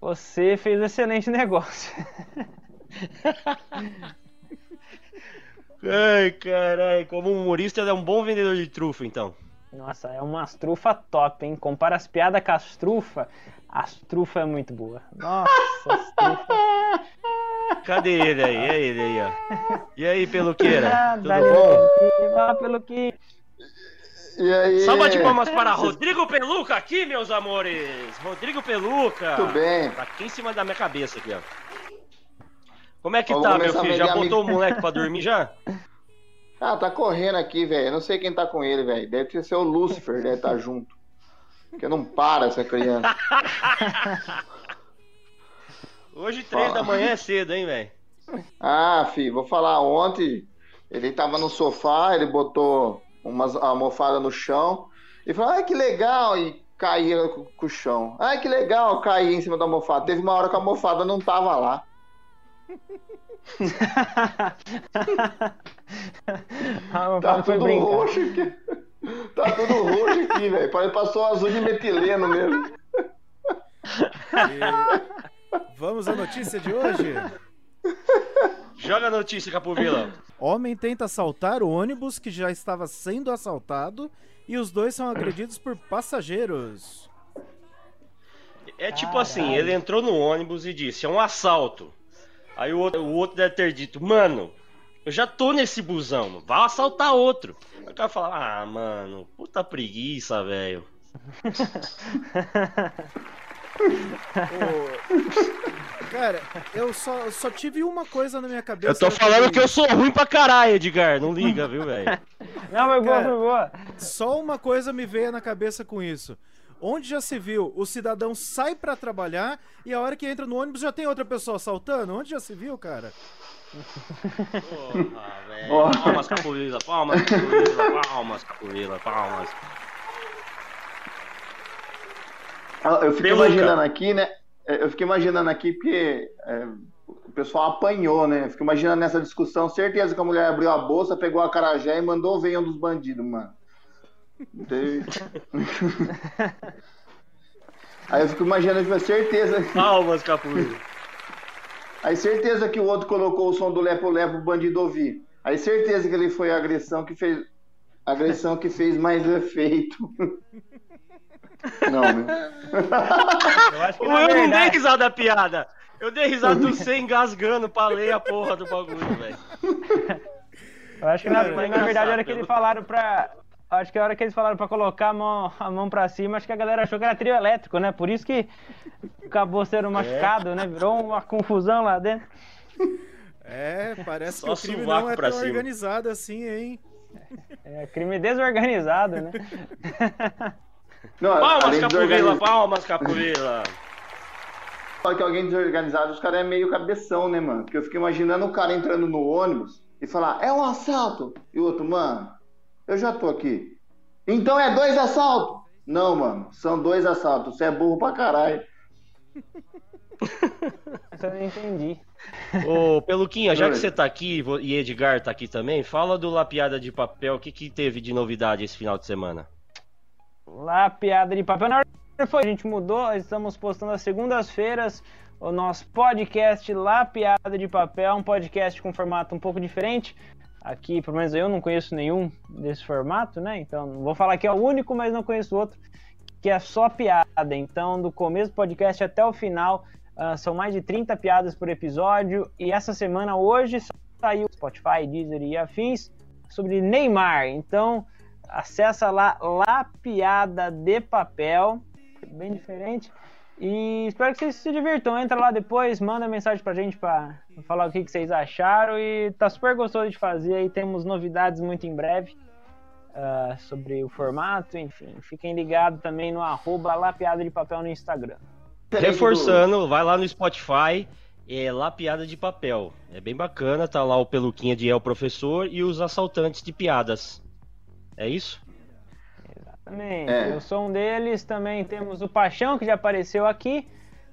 você fez um excelente negócio. Ai, caralho, como humorista, ele é um bom vendedor de trufa, então. Nossa, é umas trufa top, hein? Compara as piadas com as trufa, as trufa é muito boa. Nossa, as trufa. Cadê ele aí? É ele aí, ó. E aí, Peluqueira? Ah, Tudo bom? Vá, Peluquinho. E aí? Salva de palmas para Rodrigo Peluca aqui, meus amores! Rodrigo Peluca! Tudo bem? Tá aqui em cima da minha cabeça aqui, ó. Como é que Vamos tá, meu filho? Já botou amigo. o moleque pra dormir já? Ah, tá correndo aqui, velho. Não sei quem tá com ele, velho. Deve ser o Lucifer, deve estar junto. Porque não para essa criança. Hoje, três Fala. da manhã é cedo, hein, velho? Ah, filho, vou falar. Ontem ele tava no sofá, ele botou umas almofada no chão e falou: ai que legal! E caía com, o chão. Ai que legal! Caía em cima da almofada. Teve uma hora que a almofada não tava lá. Ah, Tá tudo brincar. roxo aqui. Tá tudo roxo aqui, velho. Parece que passou azul de metileno mesmo. E Vamos à notícia de hoje. Joga a notícia, Capovila. Homem tenta assaltar o ônibus que já estava sendo assaltado e os dois são agredidos por passageiros. É tipo Caralho. assim, ele entrou no ônibus e disse, é um assalto. Aí o outro, o outro deve ter dito, mano, eu já tô nesse busão, mano, vai assaltar outro. Aí o cara fala, ah, mano, puta preguiça, velho. Cara, eu só, só tive uma coisa na minha cabeça. Eu tô falando que eu sou ruim pra caralho, Edgar, não liga, viu, velho? Não, foi boa, Cara. foi boa. Só uma coisa me veio na cabeça com isso. Onde já se viu, o cidadão sai pra trabalhar e a hora que entra no ônibus já tem outra pessoa assaltando? Onde já se viu, cara? Porra, velho. Palmas, Capovila, palmas, Capovila, palmas, Capovila, palmas. Ah, Eu fico Peluca. imaginando aqui, né? Eu fico imaginando aqui porque é, o pessoal apanhou, né? Eu fico imaginando nessa discussão, certeza que a mulher abriu a bolsa, pegou a carajé e mandou ver um dos bandidos, mano. Teve- Aí eu fico imaginando, tipo, certeza. Palmas, Capovila. Aí certeza que o outro colocou o som do Lepo Lepo pro bandido ouvir. Aí certeza que ele foi a agressão que fez. a Agressão que fez mais efeito. Não, né? Eu acho que Eu não dei risada da piada. Eu dei risada do você engasgando pra ler a porra do bagulho, velho. Eu acho que na, na verdade era que pelo- eles falaram pra. Acho que a hora que eles falaram pra colocar a mão, a mão pra cima, acho que a galera achou que era trio elétrico, né? Por isso que acabou sendo machucado, né? Virou uma confusão lá dentro. É, parece Só que o crime não é pra tão cima. organizado assim, hein? É crime desorganizado, né? Não, Palmas, Capovila, palmas, Capovila. Só que alguém desorganizado, os caras é meio cabeção, né, mano? Porque eu fico imaginando o cara entrando no ônibus e falar, é um assalto. E o outro, mano, eu já tô aqui. Então é dois assaltos? Não, mano, são dois assaltos. Você é burro pra caralho. Isso eu não entendi. Ô, Peluquinha, já que você tá aqui e Edgar tá aqui também, fala do Lapiada de Papel. O que, que teve de novidade esse final de semana? Lá, piada de papel. Na foi, a gente mudou, estamos postando às segundas-feiras o nosso podcast Lá, Piada de Papel, um podcast com formato um pouco diferente. Aqui, pelo menos eu não conheço nenhum desse formato, né? Então, não vou falar que é o único, mas não conheço outro, que é só piada. Então, do começo do podcast até o final, ah, são mais de 30 piadas por episódio. E essa semana, hoje, saiu Spotify, Deezer e afins sobre Neymar. Então, acessa lá, lá Piada de Papel, bem diferente. E espero que vocês se divirtam. Entra lá depois, manda mensagem pra gente pra falar o que, que vocês acharam. E tá super gostoso de fazer. aí temos novidades muito em breve ah, sobre o formato. Enfim, fiquem ligados também no arroba lá Piada de Papel no Instagram. Reforçando, vai lá no Spotify, é Lapiada de Papel. É bem bacana, tá lá o Peluquinha de El Professor e os assaltantes de piadas. É isso? Exatamente. É. Eu sou um deles. Também temos o Paixão, que já apareceu aqui.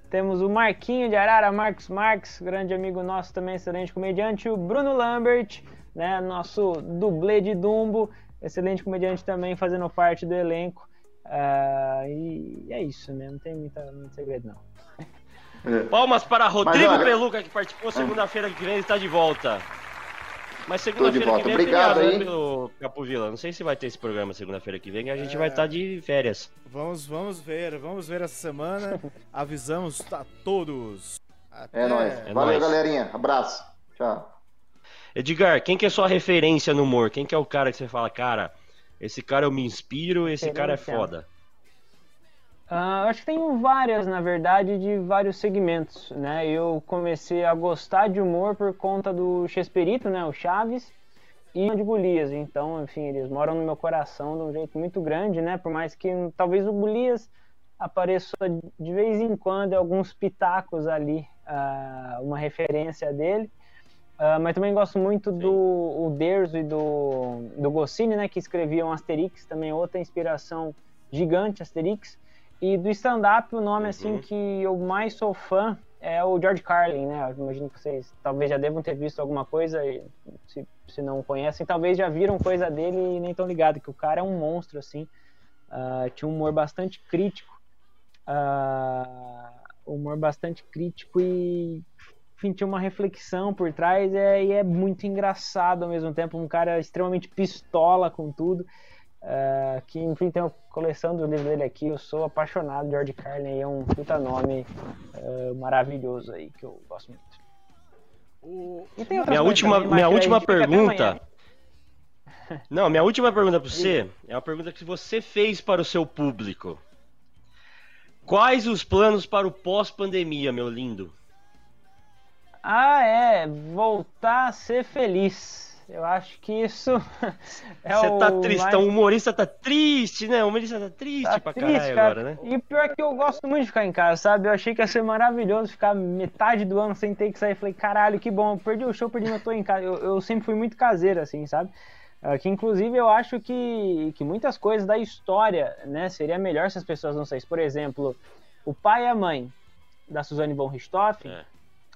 Temos o Marquinho de Arara, Marcos Marques, grande amigo nosso também, excelente comediante. O Bruno Lambert, né, nosso dublê de Dumbo, excelente comediante também, fazendo parte do elenco. Ah, e é isso, né? Não tem muita, muito segredo, não. É. Palmas para Rodrigo olha- Peluca, que participou segunda-feira que vem, ele está de volta. Mas segunda-feira que vem Obrigado é aí. feriado, né, pelo Capovila. Não sei se vai ter esse programa segunda-feira que vem, a gente É. vai estar de férias. Vamos, vamos ver, vamos ver essa semana. Avisamos a todos. Até... É nóis. É Valeu, nóis. galerinha. Abraço. Tchau. Edgar, quem que é sua referência no humor? Quem que é o cara que você fala, cara, esse cara eu me inspiro, esse cara é foda? Eu acho que tem várias, na verdade, de vários segmentos, né? Eu comecei a gostar de humor por conta do Chesperito, né? O Chaves e de Golias. Então, enfim, eles moram no meu coração de um jeito muito grande, né? Por mais que talvez o Golias apareça de vez em quando em alguns pitacos ali, ah, uma referência dele. Ah, mas também gosto muito do o Derzo e do, do Goscinny, né? Que escreviam Asterix, também outra inspiração gigante, Asterix. E do stand-up, o nome assim Uhum. que eu mais sou fã é o George Carlin, né? Eu imagino que vocês talvez já devam ter visto alguma coisa, se, se não conhecem, talvez já viram coisa dele e nem tão ligado, que o cara é um monstro, assim. Ah, tinha um humor bastante crítico. ah, humor bastante crítico e enfim, tinha uma reflexão por trás é, e é muito engraçado ao mesmo tempo. Um cara extremamente pistola com tudo. Ah, que enfim tem uma coleção do livro dele aqui. Eu sou apaixonado. George Carlin é um puta nome ah, maravilhoso aí que eu gosto muito. O... E Minha última, também, minha última pergunta. Não, minha última pergunta para você é uma pergunta que você fez para o seu público. Quais os planos para o pós-pandemia, meu lindo? Ah, é, voltar a ser feliz. Eu acho que isso é Você tá triste, mais o humorista tá triste, né? O humorista tá triste Tá pra triste, caralho cara. agora, né? E pior que eu gosto muito de ficar em casa, sabe? Eu achei que ia ser maravilhoso ficar metade do ano sem ter que sair. Falei, caralho, que bom, eu perdi o show, perdi meu tô em casa. Eu, eu sempre fui muito caseiro, assim, sabe? Ah, que inclusive eu acho que, que muitas coisas da história, né, seria melhor se as pessoas não saíssem. Por exemplo, o pai e a mãe da Suzane von Richthofen É.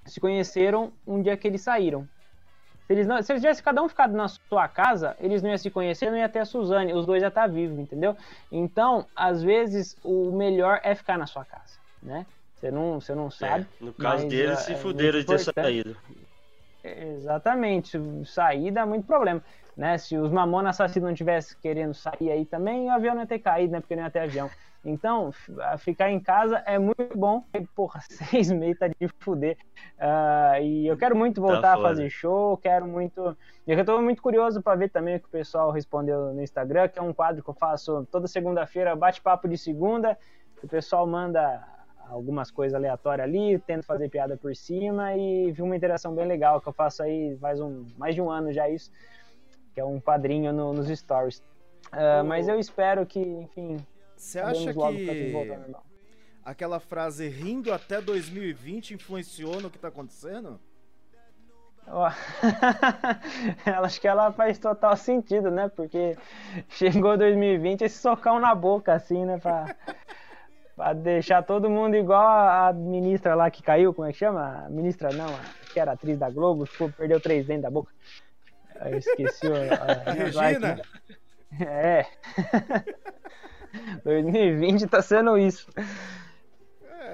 se conheceram um dia que eles saíram. Se eles, não, se eles tivessem cada um ficado na sua casa, eles não iam se conhecer, não ia ter a Suzane, os dois já estar vivos, entendeu? Então, às vezes, o melhor é ficar na sua casa, né? Você não, você não sabe. É, no caso deles, é, se é fuderam de ter saído. Exatamente, sair dá muito problema, né? Se os Mamonas Assassinos não tivessem querendo sair aí também, o avião não ia ter caído, né? Porque não ia ter avião. Então, ficar em casa é muito bom. Porra, seis meses tá de fuder. Uh, e eu quero muito tá voltar tá a fazer show, quero muito. Eu tô muito curioso para ver também o que o pessoal respondeu no Instagram, que é um quadro que eu faço toda segunda-feira, bate-papo de segunda. O pessoal manda algumas coisas aleatórias ali, tento fazer piada por cima e vi uma interação bem legal que eu faço aí faz um, mais de um ano já isso, que é um quadrinho no, nos stories. Uh, mas eu espero que, enfim, você acha que aquela frase rindo até 2020 influenciou no que tá acontecendo? Acho que ela faz total sentido, né? Porque chegou 2020 esse socão na boca, assim, né? Pra, pra deixar todo mundo igual a ministra lá que caiu, como é que chama? A ministra não, a, que era atriz da Globo, ficou, perdeu três dentes da boca. Eu esqueci o. A, Regina? É. 2020 tá sendo isso.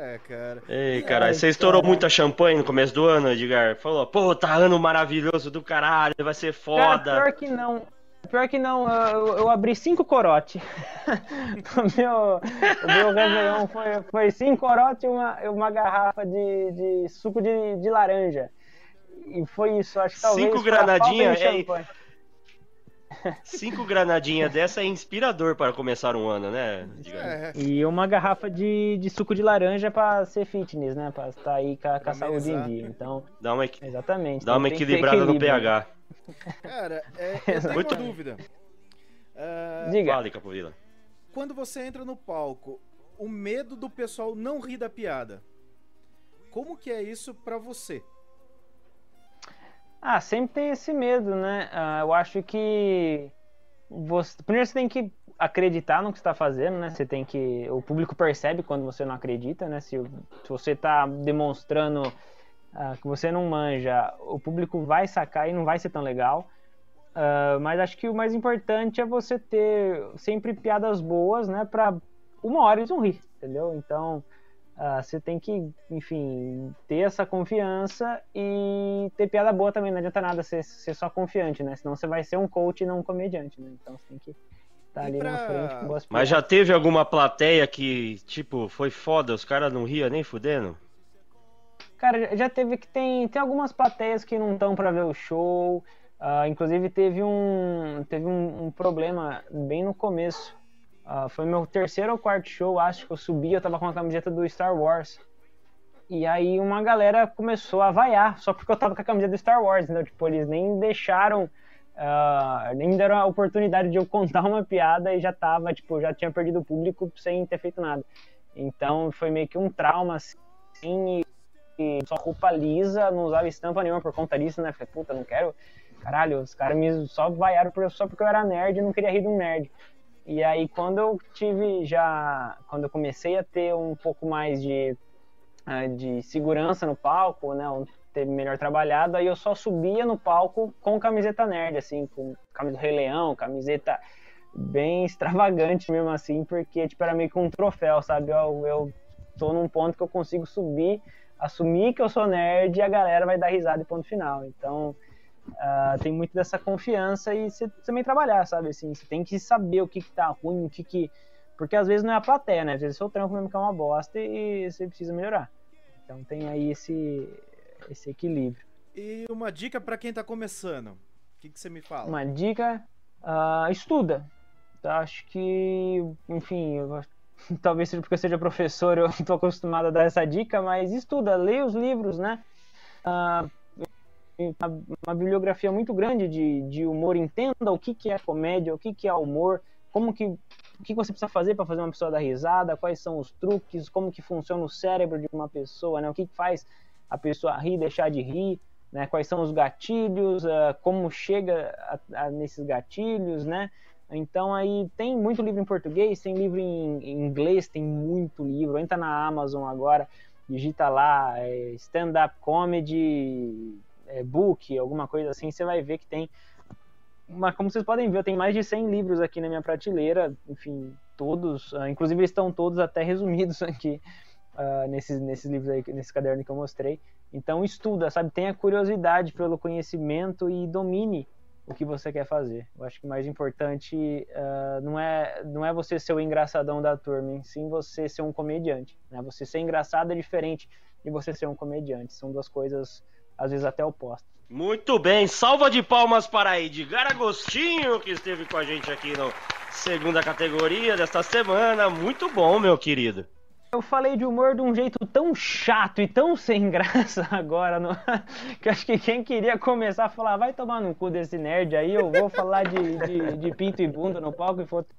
É, cara. Ei, cara, você estourou cara. muita champanhe no começo do ano, Edgar? Falou, pô, tá ano maravilhoso do caralho, vai ser foda. Cara, pior que não. Pior que não, eu, eu abri cinco corote. o, meu, o meu Réveillon foi, foi cinco corote e uma, uma garrafa de, de suco de, de laranja. E foi isso, acho que talvez. Cinco granadinhas? É, Cinco granadinhas dessa é inspirador para começar um ano, né? É. E uma garrafa de, de suco de laranja para ser fitness, né? Para estar aí com, com a saúde em dia. Então, dá uma, exatamente. Dá uma equilibrada no pH. Cara, é, eu tenho Muito... uma dúvida. Uh, Diga. Fale, Capovila. Quando você entra no palco, o medo do pessoal não rir da piada. Como que é isso para você? Ah, sempre tem esse medo, né? Ah, eu acho que você, primeiro você tem que acreditar no que está fazendo, né? Você tem que o público percebe quando você não acredita, né? Se, se você está demonstrando ah, que você não manja, o público vai sacar e não vai ser tão legal. Uh, mas acho que o mais importante é você ter sempre piadas boas, né? Para uma hora eles vão rir, entendeu? Então Uh, você tem que, enfim, ter essa confiança e ter piada boa também. Não adianta nada ser, ser só confiante, né? Senão você vai ser um coach e não um comediante, né? Então você tem que estar tá ali pra... na frente com boas Mas já teve alguma plateia que, tipo, foi foda, os caras não riam nem fudendo? Cara, já teve que tem, tem algumas plateias que não estão para ver o show. Uh, inclusive teve um teve um, um problema bem no começo Uh, foi meu terceiro ou quarto show, acho que eu subi, eu tava com a camiseta do Star Wars. E aí uma galera começou a vaiar, só porque eu tava com a camiseta do Star Wars, entendeu? Tipo, eles nem deixaram, uh, nem deram a oportunidade de eu contar uma piada e já tava, tipo, já tinha perdido o público sem ter feito nada. Então foi meio que um trauma, assim, e só roupa lisa, não usava estampa nenhuma por conta disso, né? Falei, puta, não quero. Caralho, os caras me só vaiaram só porque eu era nerd e não queria rir de um nerd. E aí quando eu tive já, quando eu comecei a ter um pouco mais de, ah, de segurança no palco, né, ter melhor trabalhado, aí eu só subia no palco com camiseta nerd, assim, com camisa do Rei Leão, camiseta bem extravagante mesmo assim, porque tipo, era meio que um troféu, sabe? Eu, eu tô num ponto que eu consigo subir, assumir que eu sou nerd e a galera vai dar risada e ponto final. Então, Uh, tem muito dessa confiança e você também trabalhar, sabe? Assim, você tem que saber o que, que tá ruim, o que que. Porque às vezes não é a plateia, né? Às vezes o seu trampo mesmo que é uma bosta e você precisa melhorar. Então tem aí esse, esse equilíbrio. E uma dica para quem tá começando? O que, que você me fala? Uma dica: uh, estuda. Tá? Acho que, enfim, eu, talvez seja porque eu seja professor, eu tô acostumado a dar essa dica, mas estuda, leia os livros, né? Uh, uma, uma bibliografia muito grande de, de humor, entenda o que, que é comédia, o que, que é humor, como que o que você precisa fazer para fazer uma pessoa dar risada, quais são os truques, como que funciona o cérebro de uma pessoa, né? O que, que faz a pessoa rir, deixar de rir, né? Quais são os gatilhos, uh, como chega a, a, nesses gatilhos, né? Então aí tem muito livro em português, tem livro em, em inglês, tem muito livro. Entra na Amazon agora, digita lá é, stand-up comedy é, book, alguma coisa assim, você vai ver que tem. Uma, como vocês podem ver, eu tenho mais de 100 livros aqui na minha prateleira, enfim, todos, uh, inclusive estão todos até resumidos aqui uh, nesses, nesses livros aí, nesse caderno que eu mostrei. Então estuda, sabe? Tenha curiosidade pelo conhecimento e domine o que você quer fazer. Eu acho que o mais importante uh, não, é, não é você ser o engraçadão da turma, sim você ser um comediante. Né? Você ser engraçado é diferente de você ser um comediante. São duas coisas, às vezes, até opostas. Muito bem, salva de palmas para Edgar Agostinho, que esteve com a gente aqui no segunda categoria desta semana. Muito bom, meu querido. Eu falei de humor de um jeito tão chato e tão sem graça agora, no... que acho que quem queria começar a falar, vai tomar no cu desse nerd aí, eu vou falar de, de, de pinto e bunda no palco e foto.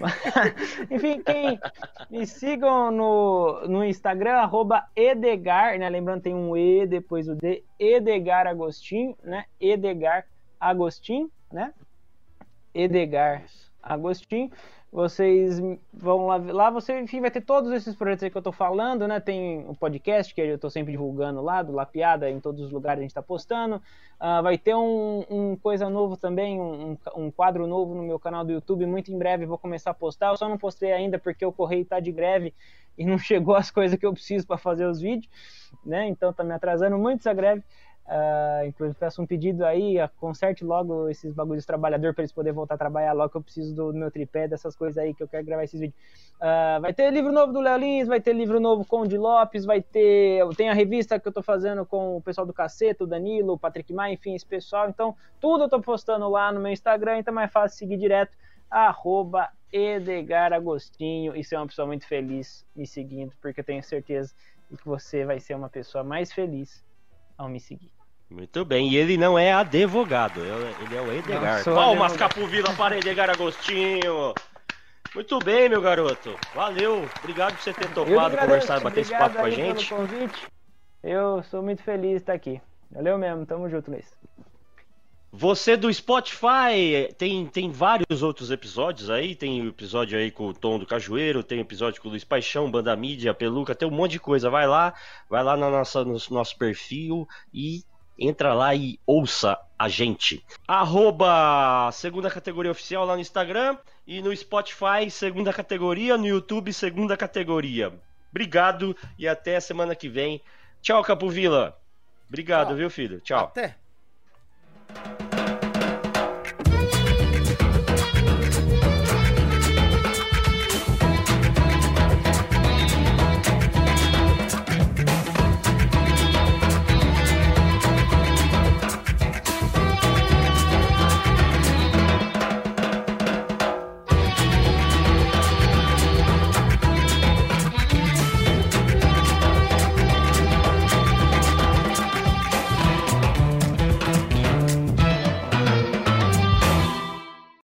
Enfim, quem me sigam no, no Instagram, arroba Edegar, né? Lembrando, tem um E depois o D, Edegar Agostinho, né? Edegar Agostinho, né? Edegar Agostinho vocês vão lá, lá você enfim vai ter todos esses projetos aí que eu tô falando, né? Tem o podcast que eu tô sempre divulgando lá, do Lapiada, em todos os lugares a gente tá postando. Uh, vai ter um, um, coisa novo também, um, um, quadro novo no meu canal do YouTube, muito em breve vou começar a postar. Eu só não postei ainda porque o correio tá de greve e não chegou as coisas que eu preciso para fazer os vídeos, né? Então tá me atrasando muito essa greve. Uh, inclusive peço um pedido aí, uh, conserte logo esses bagulhos de trabalhador para eles poderem voltar a trabalhar logo que eu preciso do, meu tripé, dessas coisas aí que eu quero gravar esses vídeos. Uh, vai ter livro novo do Léo Lins, vai ter livro novo com o de Lopes, vai ter. Tem a revista que eu tô fazendo com o pessoal do Caceta, o Danilo, o Patrick Maia, enfim, esse pessoal. Então, tudo eu tô postando lá no meu Instagram, então é mais fácil seguir direto. Arroba Edgar Agostinho. E ser uma pessoa muito feliz me seguindo, porque eu tenho certeza que você vai ser uma pessoa mais feliz ao me seguir. Muito bem, e ele não é advogado, ele é o Edgar. Palmas, Capuvila para Edgar Agostinho. Muito bem, meu garoto. Valeu, obrigado por você ter topado conversar, bater esse papo com a gente. Pelo convite. Eu sou muito feliz de estar aqui. Valeu mesmo, tamo junto, Luiz. Você do Spotify tem, tem vários outros episódios aí. Tem o episódio aí com o Tom do Cajueiro, tem o episódio com o Luiz Paixão, Banda Mídia, Peluca, tem um monte de coisa. Vai lá, vai lá na nossa, no nosso perfil e entra lá e ouça a gente. Arroba segunda categoria oficial lá no Instagram e no Spotify, segunda categoria, no YouTube, segunda categoria. Obrigado e até semana que vem. Tchau, Capovila. Obrigado, Tchau. viu, filho? Tchau. Até.